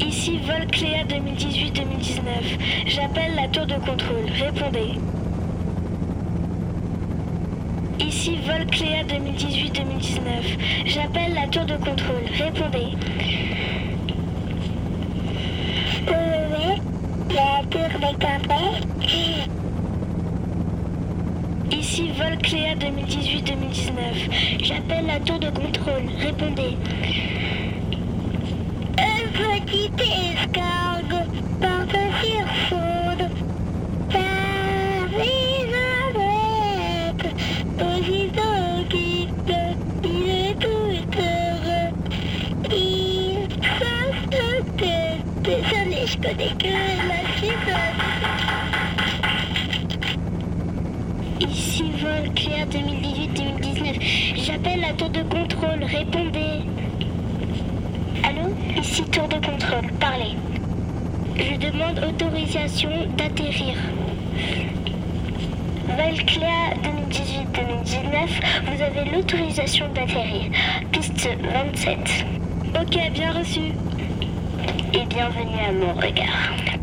Ici vol Cléa 2018-2019. J'appelle la tour de contrôle. Répondez. Ici vol Cléa 2018-2019. J'appelle la tour de contrôle. Répondez. Oui, la tour de contrôle. Ici vol Cléa 2018-2019. J'appelle la tour de contrôle. Répondez. Tête. Désolé, je connais que la suite. Ici vol Cléa 2018-2019. J'appelle la tour de contrôle. Répondez. Allô? Ici tour de contrôle. Parlez. Je demande autorisation d'atterrir. Vol Cléa 2018-2019. Vous avez l'autorisation d'atterrir. Piste 27. Ok, bien reçu. Et bienvenue à mon regard.